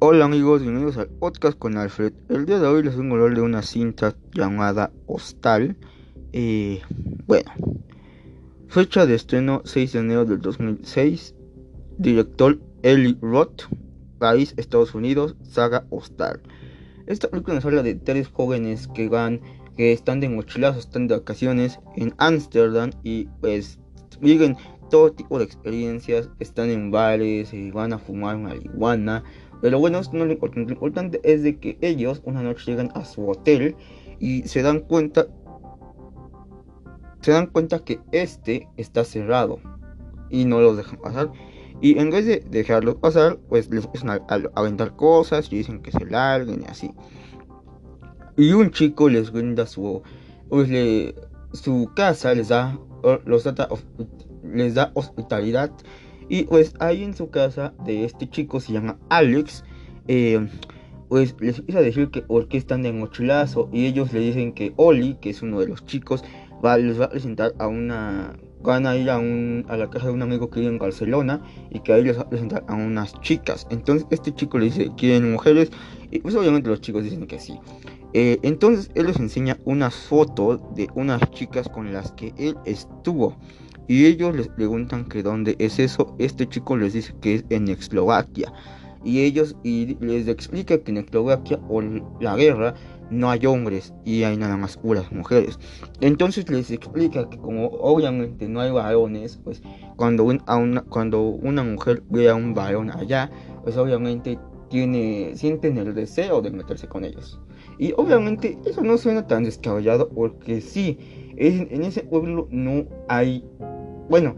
Hola amigos, bienvenidos al podcast con Alfred. El día de hoy les vengo a hablar de una cinta llamada Hostal. Eh, bueno, fecha de estreno 6 de enero del 2006. Director Eli Roth, país Estados Unidos, saga Hostal. Esta película nos habla de tres jóvenes que van, que están de mochilazos, están de vacaciones en Ámsterdam y pues viven todo tipo de experiencias, están en bares, y van a fumar marihuana pero bueno, esto no es lo importante. Lo importante es de que ellos una noche llegan a su hotel y se dan cuenta. Se dan cuenta que este está cerrado. Y no los dejan pasar. Y en vez de dejarlos pasar, pues les empiezan a, aventar cosas y dicen que se larguen y así. Y un chico les brinda su. Pues su casa, les da. Les da hospitalidad y pues ahí en su casa de este chico se llama Alex. Eh, pues les empieza a decir que porque están de mochilazo y ellos le dicen que Oli, que es uno de los chicos, va, les va a presentar a una van a ir a, un, a la casa de un amigo que vive en Barcelona y que ahí les va a presentar a unas chicas. Entonces este chico le dice, ¿quieren mujeres? Y pues obviamente los chicos dicen que sí. Eh, entonces él les enseña unas fotos de unas chicas con las que él estuvo. Y ellos les preguntan que dónde es eso. Este chico les dice que es en Eslovaquia. Y ellos y les explica que en Eslovaquia o la guerra no hay hombres y hay nada más puras mujeres. Entonces les explica que como obviamente no hay varones, pues cuando, una, cuando una mujer ve a un varón allá, pues obviamente tiene, sienten el deseo de meterse con ellos. Y obviamente eso no suena tan descabellado porque sí, en ese pueblo no hay bueno,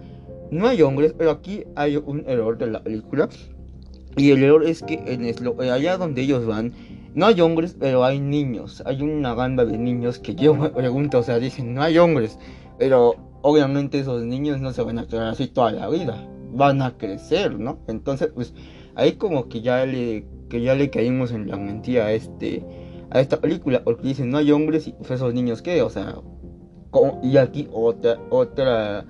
no hay hombres, pero aquí hay un error de la película. Y el error es que en allá donde ellos van, no hay hombres, pero hay niños. Hay una banda de niños que yo me pregunto, o sea, dicen, no hay hombres. Pero obviamente esos niños no se van a quedar así toda la vida. Van a crecer, ¿no? Entonces, pues ahí como que ya le, que ya le caímos en la mentira a, este, a esta película. Porque dicen, no hay hombres y pues esos niños qué, o sea... y aquí otra, otra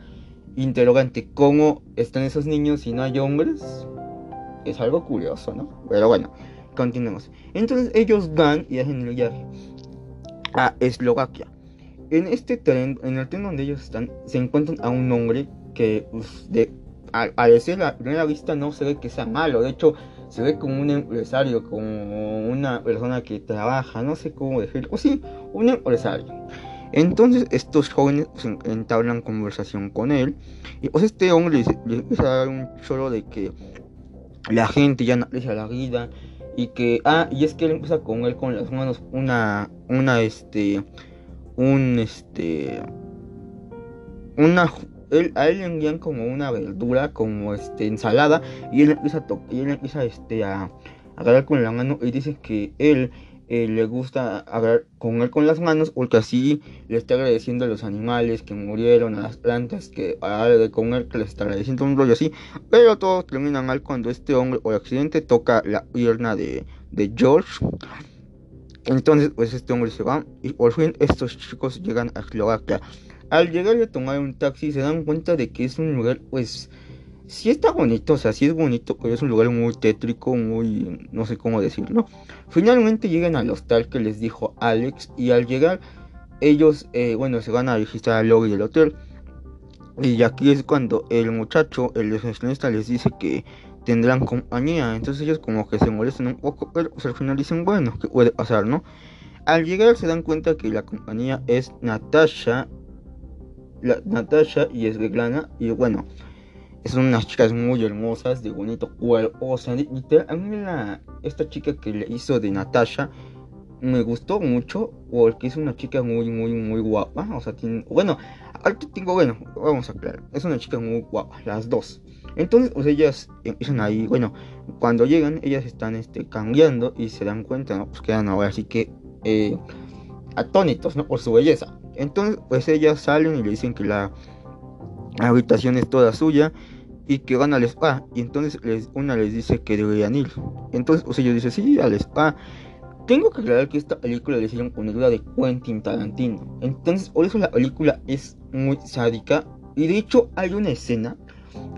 interrogante, ¿cómo están esos niños si no hay hombres? Es algo curioso, ¿no? Pero bueno, continuemos. Entonces ellos van y hacen el viaje a Eslovaquia. En este tren, en el tren donde ellos están, se encuentran a un hombre que, de, a, decir a primera vista, no se ve que sea malo. De hecho, se ve como un empresario, como una persona que trabaja, no sé cómo decirlo. O sí, un empresario. Entonces estos jóvenes pues, entablan conversación con él y pues este hombre les, empieza a dar un choro de que la gente ya no aprecia la vida y que ah y es que él empieza con él con las manos una una este un este una él, a él le envían como una verdura como este ensalada y él empieza a y él empieza este a agarrar con la mano y dice que él eh, le gusta hablar con él con las manos porque así le está agradeciendo a los animales que murieron, a las plantas que a de comer que le está agradeciendo un rollo así. Pero todo termina mal cuando este hombre por accidente toca la pierna de, de George. Entonces pues este hombre se va y por fin estos chicos llegan a Eslovaquia. Al llegar y a tomar un taxi se dan cuenta de que es un lugar pues sí está bonito, o sea, sí es bonito, pero es un lugar muy tétrico, muy, no sé cómo decirlo. Finalmente llegan al hostal que les dijo Alex y al llegar ellos, eh, bueno, se van a registrar al lobby del hotel. Y aquí es cuando el muchacho, el recepcionista les dice que tendrán compañía. Entonces ellos como que se molestan un poco, pero pues al final dicen, bueno, ¿qué puede pasar, no? Al llegar se dan cuenta que la compañía es Natasha, la, Natasha y Svetlana. Y bueno, son unas chicas muy hermosas, de bonito cuerpo. O sea, a mí la, esta chica que le hizo de Natasha me gustó mucho porque es una chica muy, muy, muy guapa. O sea, bueno, aquí tengo, bueno, vamos a aclarar. Es una chica muy guapa, las dos. Entonces, pues ellas empiezan ahí, bueno, cuando llegan, ellas están este, cambiando y se dan cuenta, ¿no? Pues quedan ahora así que eh, atónitos, ¿no? Por su belleza. Entonces, pues ellas salen y le dicen que la habitación es toda suya y que van al spa. Y entonces una les dice que deberían ir. Entonces pues ellos dicen, sí, al spa. Tengo que aclarar que esta película le hicieron con ayuda de Quentin Tarantino. Entonces por eso la película es muy sádica. Y de hecho hay una escena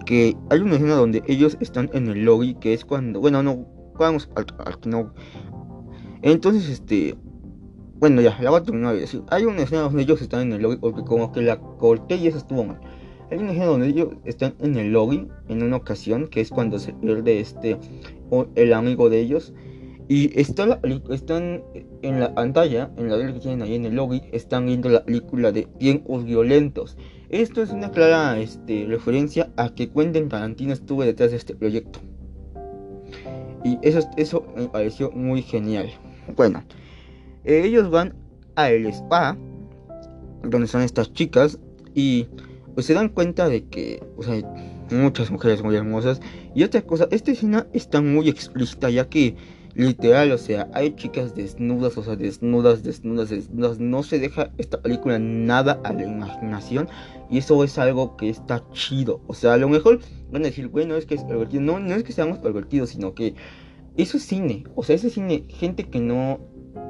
que hay una escena donde ellos están en el lobby que es cuando, bueno, no, vamos al, al no. Entonces, este. Bueno, ya, la voy a terminar de decir. Hay una escena donde ellos están en el lobby, porque como que la corté y eso estuvo mal. Hay una escena donde ellos están en el lobby en una ocasión, que es cuando se pierde este. el amigo de ellos. Y está están en la pantalla, en la que tienen ahí en el lobby, están viendo la película de Tiempos Violentos. Esto es una clara este, referencia a que Quentin Tarantino estuvo detrás de este proyecto. Y eso, eso me pareció muy genial. Bueno, ellos van a el spa, donde son estas chicas, y pues, se dan cuenta de que o sea, muchas mujeres muy hermosas. Y otra cosa, esta escena está muy explícita, ya que Literal, o sea, hay chicas desnudas, o sea, desnudas, desnudas, desnudas. No se deja esta película nada a la imaginación. Y eso es algo que está chido. O sea, a lo mejor van a decir, bueno, es que es pervertido. No, no es que seamos pervertidos, sino que eso es cine. O sea, ese cine, gente que no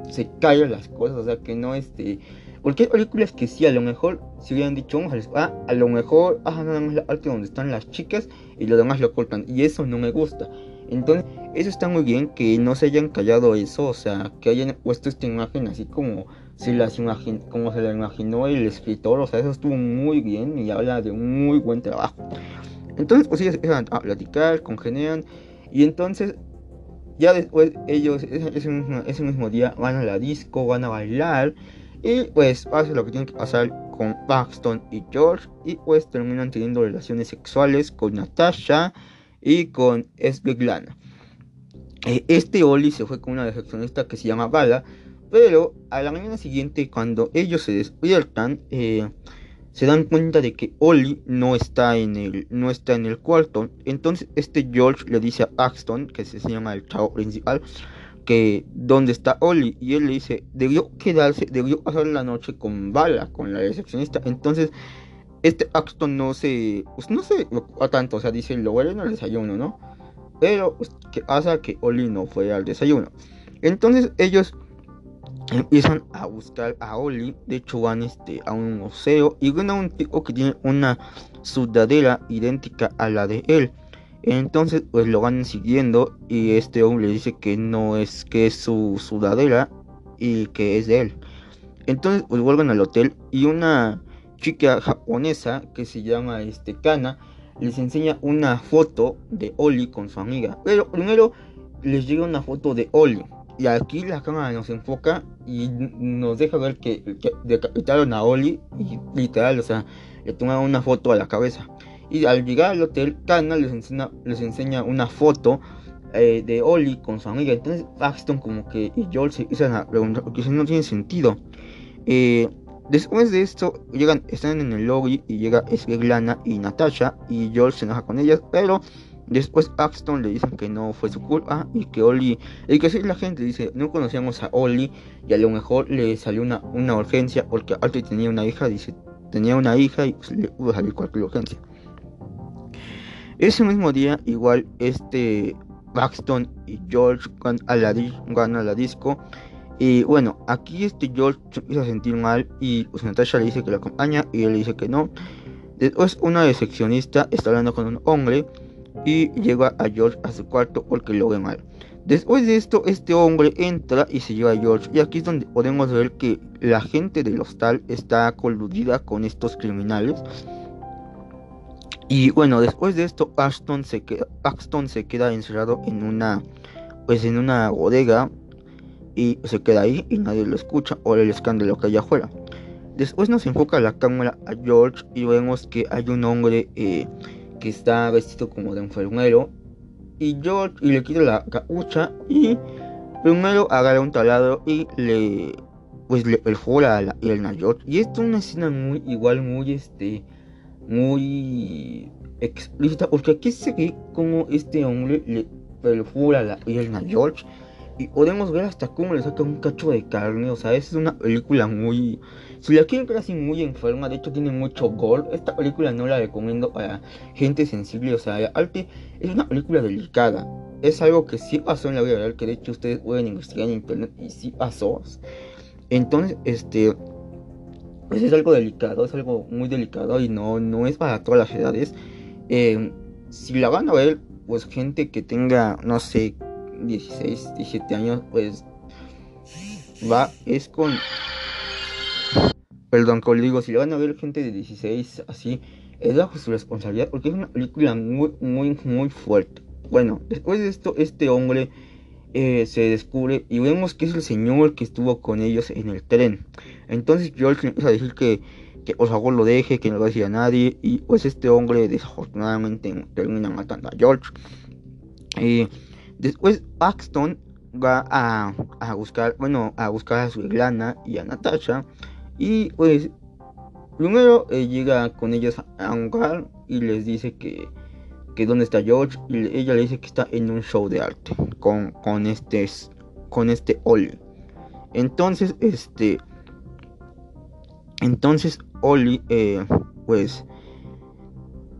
se calla las cosas, o sea, que no este. Porque hay películas que sí, a lo mejor, si hubieran dicho, vamos a, ah, a lo mejor, ah, nada más la parte donde están las chicas y lo demás lo cortan. Y eso no me gusta. Entonces, eso está muy bien que no se hayan callado eso, o sea, que hayan puesto esta imagen así como se, las la imaginó el escritor, o sea, eso estuvo muy bien y habla de un muy buen trabajo. Entonces, pues ellos empiezan a platicar, congenian, y entonces, ya después ellos ese, mismo, día van a la disco, van a bailar, y pues pasa lo que tiene que pasar con Paxton y George, y pues terminan teniendo relaciones sexuales con Natasha y con Svetlana. Eh, este Oli se fue con una recepcionista que se llama Bala, pero a la mañana siguiente cuando ellos se despiertan, eh, se dan cuenta de que Oli no está en el no está en el cuarto. Entonces este George le dice a Paxton, que se llama el chavo principal, que dónde está Oli y él le dice debió quedarse, debió pasar la noche con Bala, con la recepcionista. Entonces este Axton no se, pues no se a tanto, o sea, dice lo bueno al desayuno, ¿no? Pero pues, ¿qué pasa? Que Oli no fue al desayuno. Entonces ellos empiezan a buscar a Oli, de hecho van este, a un museo y ven a un tipo que tiene una sudadera idéntica a la de él. Entonces pues lo van siguiendo y este hombre le dice que no es que es su sudadera y que es de él. Entonces pues vuelven al hotel y una chica japonesa que se llama este Kana les enseña una foto de Oli con su amiga. Pero primero les llega una foto de Oli. Y aquí la cámara nos enfoca y nos deja ver que, decapitaron a Oli y literal, o sea, le tomaron una foto a la cabeza. Y al llegar al hotel, Kana les enseña, les enseña una foto eh, de Oli con su amiga. Entonces Paxton como que y George se empiezan a preguntar porque no tiene sentido. Eh, Después de esto, llegan, están en el lobby y llega Svetlana y Natasha y George se enoja con ellas, pero después Axton le dicen que no fue su culpa y que Oli, el que sí la gente dice, no conocíamos a Oli y a lo mejor le salió una, una urgencia porque Alto tenía una hija, dice, tenía una hija y pues, le pudo salir cualquier urgencia. Ese mismo día, igual, este Paxton y George van a la, disco y bueno, aquí este George se empieza a sentir mal y pues Natasha le dice que lo acompaña y él dice que no. Después una decepcionista está hablando con un hombre y llega a George a su cuarto porque lo ve mal. Después de esto, este hombre entra y se lleva a George. Y aquí es donde podemos ver que la gente del hostal está coludida con estos criminales. Y bueno, después de esto, Ashton se queda, se queda encerrado en una, pues en una bodega y se queda ahí y nadie lo escucha o el escándalo que hay afuera. Después nos enfoca la cámara a George y vemos que hay un hombre eh, que está vestido como de enfermero y George y le quita la capucha y primero agarra un taladro y le pues le perfora la pierna a George y esto es una escena muy igual muy este muy explícita porque aquí se ve como este hombre le perfora la pierna a George y podemos ver hasta cómo le saca un cacho de carne. O sea, es una película muy. Si la quieren ver así muy enferma, de hecho tiene mucho gore. Esta película no la recomiendo para gente sensible. O sea, arte es una película delicada. Es algo que sí pasó en la vida real. Que de hecho ustedes pueden investigar en internet y sí pasó. Entonces, este. Pues es algo delicado, es algo muy delicado y no, no es para todas las edades. Eh, si la van a ver, pues gente que tenga, no sé, 16, 17 años, pues va, es con... Perdón, como digo, si le van a ver gente de 16 así, es bajo su responsabilidad porque es una película muy, muy, muy fuerte. Bueno, después de esto, este hombre eh, se descubre y vemos que es el señor que estuvo con ellos en el tren. Entonces George empieza a decir que, que por lo deje, que no lo va a nadie. Y pues este hombre desafortunadamente termina matando a George. Y después Paxton va a, a buscar, bueno, a buscar a su hermana y a Natasha. Y pues primero eh, llega con ellos a un bar y les dice que que dónde está George y ella le dice que está en un show de arte con, con este con este Oli. Entonces, este entonces Oli eh, pues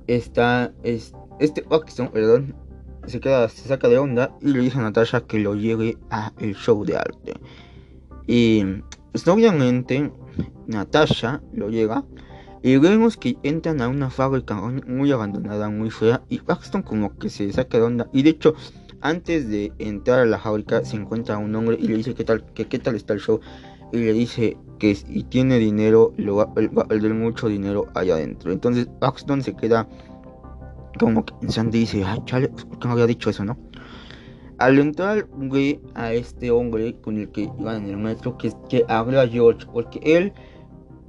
está es, este Paxton, perdón, se queda se saca de onda y le dice a Natasha que lo lleve a el show de arte. Y pues, obviamente Natasha lo llega y vemos que entran a una fábrica muy abandonada, muy fea. Y Paxton como que se saca de onda. Y de hecho, antes de entrar a la fábrica se encuentra un hombre y le dice qué tal, que qué tal está el show. Y le dice que si tiene dinero, lo va, a perder mucho dinero allá adentro. Entonces Paxton se queda como que pensando y dice, ay chale, ¿por qué no había dicho eso, no? Al entrar ve a este hombre con el que iban en el metro, que, que habla George, porque él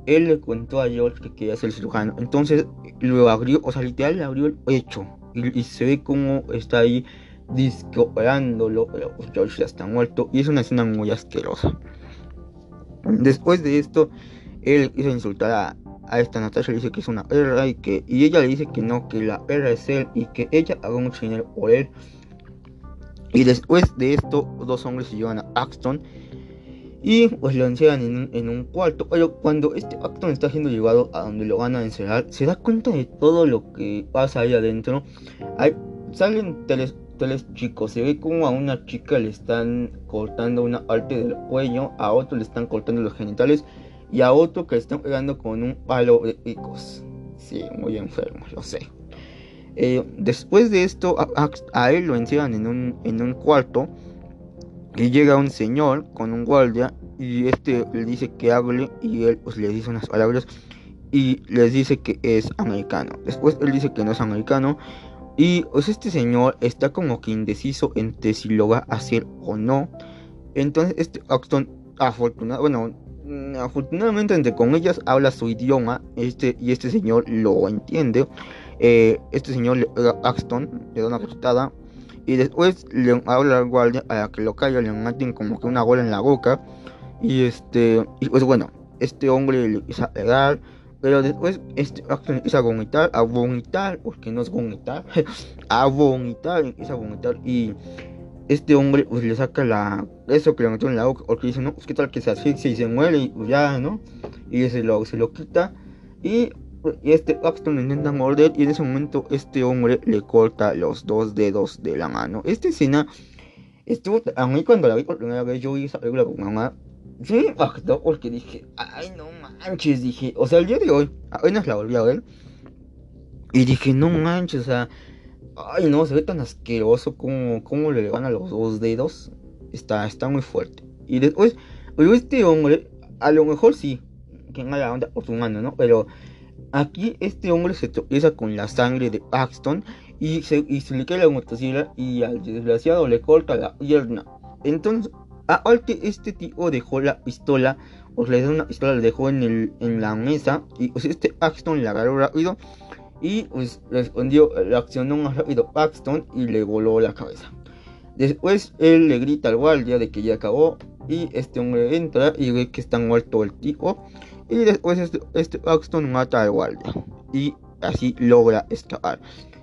él le contó a George que quería ser cirujano. Entonces lo abrió, o sea, literal le abrió el pecho. Y, se ve como está ahí discopeándolo. Pero pues, George ya está muerto. Y es una escena muy asquerosa. Después de esto, él quiso insultar a, a esta Natasha. Le dice que es una perra y que. Y ella le dice que no, que la perra es él. Y que ella haga mucho dinero por él. Y después de esto, dos hombres se llevan a Axton y pues lo encierran en un, cuarto. Pero cuando este actor está siendo llevado a donde lo van a encerrar, se da cuenta de todo lo que pasa ahí adentro. Hay, salen tres, chicos. Se ve como a una chica le están cortando una parte del cuello, a otro le están cortando los genitales y a otro que le están pegando con un palo de picos. Sí, muy enfermo, lo sé. Eh, después de esto, a, él lo encierran en un, en un cuarto y llega un señor con un guardia y este le dice que hable y él pues le dice unas palabras y les dice que es americano. Después él dice que no es americano y pues este señor está como que indeciso entre si lo va a hacer o no. Entonces este Axton afortunado, bueno, afortunadamente entre comillas habla su idioma este y este señor lo entiende. Eh, este señor Axton le da una cachetada y después le habla al guardia a que lo calla, le maten como que una bola en la boca. Y este, pues bueno, este hombre le empieza pegar. Pero después este empieza a vomitar, a vomitar, porque no es vomitar, a vomitar, empieza a vomitar. Y este hombre pues le saca la eso que le metió en la boca, porque dice, no, pues qué tal que se asfixia y se muere y pues ya, ¿no? Y se lo, se lo quita. Y y este Paxton intenta morder y en ese momento este hombre le corta los dos dedos de la mano. Esta escena estuvo a mí cuando la vi por primera vez yo vi esa película con mamá. Sí me impactó porque dije, ay no manches, dije, o sea el día de hoy, apenas la volví a ver y dije, no manches, o sea, ay no, se ve tan asqueroso como, como le van a los dos dedos. Está, está muy fuerte. Y después, este hombre, a lo mejor sí, que en la onda por su mano, ¿no? Pero Aquí este hombre se tropieza con la sangre de Paxton y se, y le cae la motosierra y al desgraciado le corta la pierna. Entonces, aparte este tipo dejó la pistola, o le dio una pistola, la dejó en, el, en la mesa y pues este Paxton le agarró rápido y pues respondió, reaccionó más rápido Paxton y le voló la cabeza. Después él le grita al guardia de que ya acabó y este hombre entra y ve que está muerto el tipo y después este, este Paxton mata al guardia. Y así logra escapar.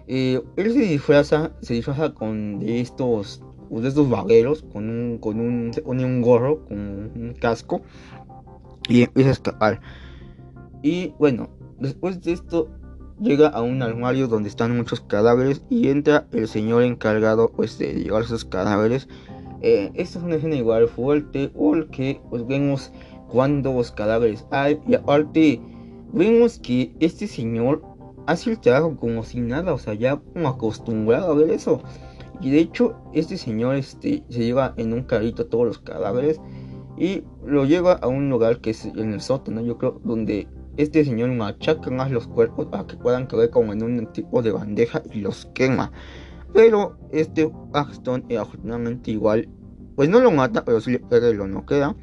Eh, él se disfraza, se disfraza con de estos, de estos vagueros, con un, con un, se pone un gorro, con un casco y empieza a escapar. Y bueno, después de esto llega a un armario donde están muchos cadáveres y entra el señor encargado pues de llevar esos cadáveres. Eh, es una escena igual fuerte porque pues vemos cuántos cadáveres hay. Y aparte, vemos que este señor hace el trabajo como si nada, o sea, ya como acostumbrado a ver eso. Y de hecho, este señor este, se lleva en un carrito todos los cadáveres y lo lleva a un lugar que es en el sótano, yo creo, donde este señor machaca más los cuerpos para que puedan caer como en un tipo de bandeja y los quema. Pero este Paxton, eh, afortunadamente igual, pues no lo mata, pero sí le lo no queda.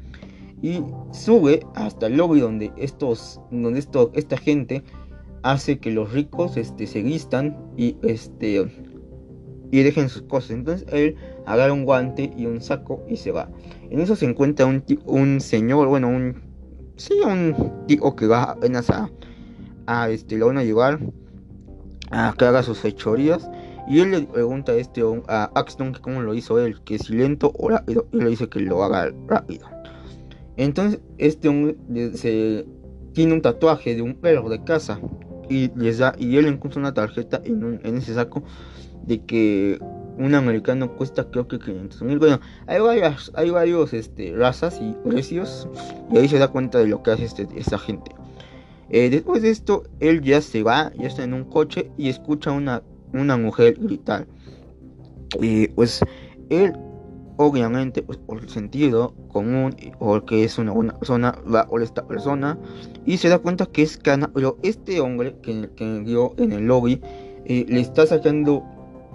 Y sube hasta el lobby donde estos, donde esto, esta gente hace que los ricos este, se vistan y este y dejen sus cosas. Entonces él agarra un guante y un saco y se va. En eso se encuentra un, un señor, bueno, un sí, un tío que va apenas a, a este, lo van a llevar a que haga sus fechorías. Y él le pregunta a este a Axton que cómo lo hizo él, que si lento o rápido. Y le dice que lo haga rápido. Entonces este hombre se, tiene un tatuaje de un perro de casa y les da y él encuentra una tarjeta en, en ese saco de que un americano cuesta creo que 500 mil. Bueno, hay varias, hay varios este, razas y precios y ahí se da cuenta de lo que hace este, esta gente. Eh, después de esto, él ya se va, ya está en un coche y escucha una, una mujer gritar. Y pues él, obviamente, pues por el sentido común, porque es una buena persona, va a esta persona y se da cuenta que es Cana. Pero este hombre que, que dio en el lobby eh, le está sacando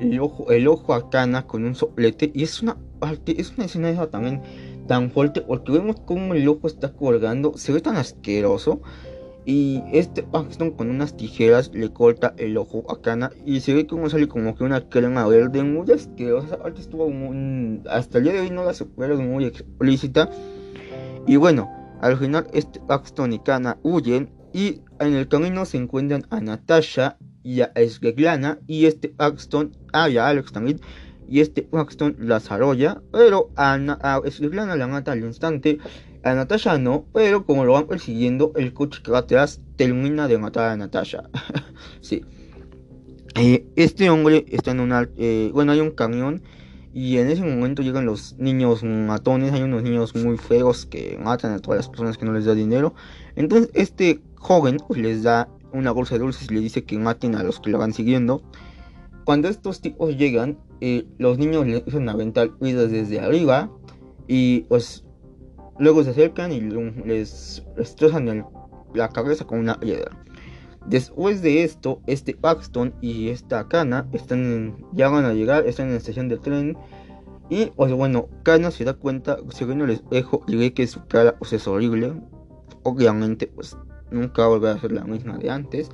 el ojo, el ojo a Cana con un soplete y es una parte, es una escena también tan fuerte porque vemos como el ojo está colgando, se ve tan asqueroso y este Paxton con unas tijeras le corta el ojo a Cana y se ve como sale como que una crema verde muy asquerosa, aparte estuvo hasta el día de hoy no la supera muy explícita. Y bueno, al final este Paxton y Cana huyen y en el camino se encuentran a Natasha y a Svetlana y este Axton, ah, y a Alex también, y este Axton las arrolla, pero a, a la mata al instante, a Natasha no, pero como lo van persiguiendo, el coche que va atrás termina de matar a Natasha. sí. Eh, este hombre está en un... Eh, bueno, hay un camión y en ese momento llegan los niños matones, hay unos niños muy feos que matan a todas las personas que no les da dinero. Entonces este joven pues, les da una bolsa de dulces y le dice que maten a los que lo van siguiendo. Cuando estos tipos llegan, eh, los niños les empiezan a aventar ruidas desde arriba y pues luego se acercan y les destrozan la cabeza con una piedra. Después de esto, este Paxton y esta Cana están ya van a llegar, están en la estación de tren. Y pues bueno, Cana se da cuenta, se ve en el espejo y ve que su cara pues, es horrible. Obviamente, pues nunca va a ser la misma de antes.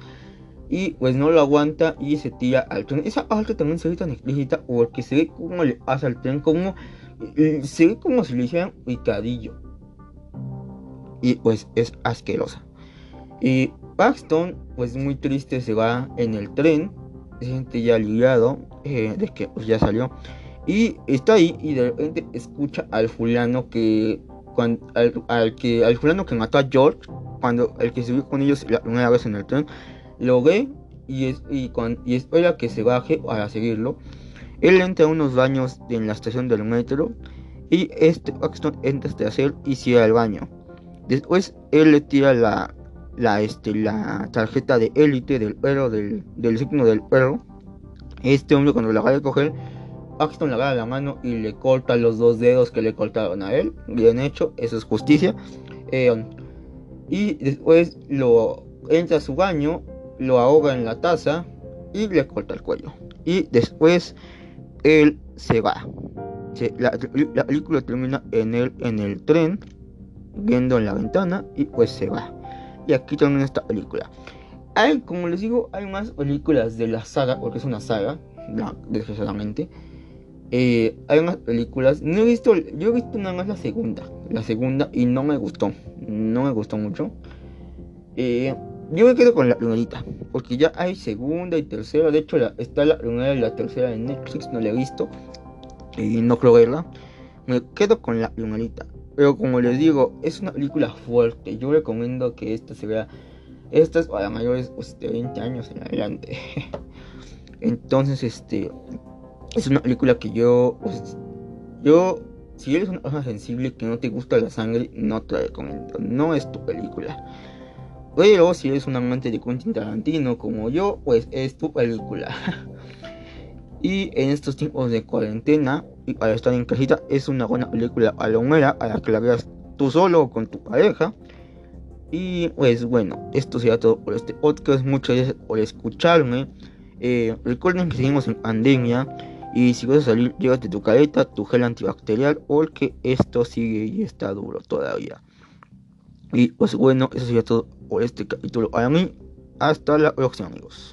Y pues no lo aguanta y se tira al tren. Esa parte también se ve tan explícita porque se ve como le pasa al tren, como se ve como si le hicieran picadillo. Y pues es asquerosa. Y Paxton, pues muy triste, se va en el tren. Se siente ya aliviado eh, de que pues, ya salió. Y está ahí y de repente escucha al fulano que. al, que al fulano que mató a George cuando el que subió con ellos la primera vez en el tren lo ve y, es, y, y espera que se baje para seguirlo. Él entra a unos baños en la estación del metro y este Paxton entra hasta él y cierra el baño. Después él le tira la, la, este, la tarjeta de élite del perro, del, del signo del perro. Este hombre cuando la va a coger, Paxton le agarra la mano y le corta los dos dedos que le cortaron a él. Bien hecho, eso es justicia. Eh, y después lo entra a su baño, lo ahoga en la taza y le corta el cuello. Y después él se va. la, película termina en en el tren, viendo en la ventana y pues se va. Y aquí termina esta película. Hay, como les digo, hay más películas de la saga, porque es una saga, desgraciadamente. Eh, hay más películas. No he visto, yo he visto nada más la segunda. La segunda y no me gustó. No me gustó mucho. Eh, yo me quedo con la primerita. Porque ya hay segunda y tercera. De hecho, está la primera y la tercera en Netflix. No la he visto. Y no creo verla. Me quedo con la primerita. Pero como les digo, es una película fuerte. Yo recomiendo que esta se vea. Esta es para mayores pues, de 20 años en adelante. Entonces, este es una película que yo, pues, yo, si eres una persona sensible que no te gusta la sangre, no te la recomiendo. No es tu película. Pero si eres un amante de Quentin Tarantino como yo, pues es tu película. Y en estos tiempos de cuarentena y para estar en casita es una buena película a la a la que la veas tú solo o con tu pareja. Y pues bueno, esto sería todo por este podcast. Muchas gracias por escucharme. Eh, recuerden que seguimos en pandemia. Y si vas a salir, llévate tu careta, tu gel antibacterial, porque esto sigue y está duro todavía. Y pues bueno, eso sería todo por este capítulo. Para mí, hasta la próxima, amigos.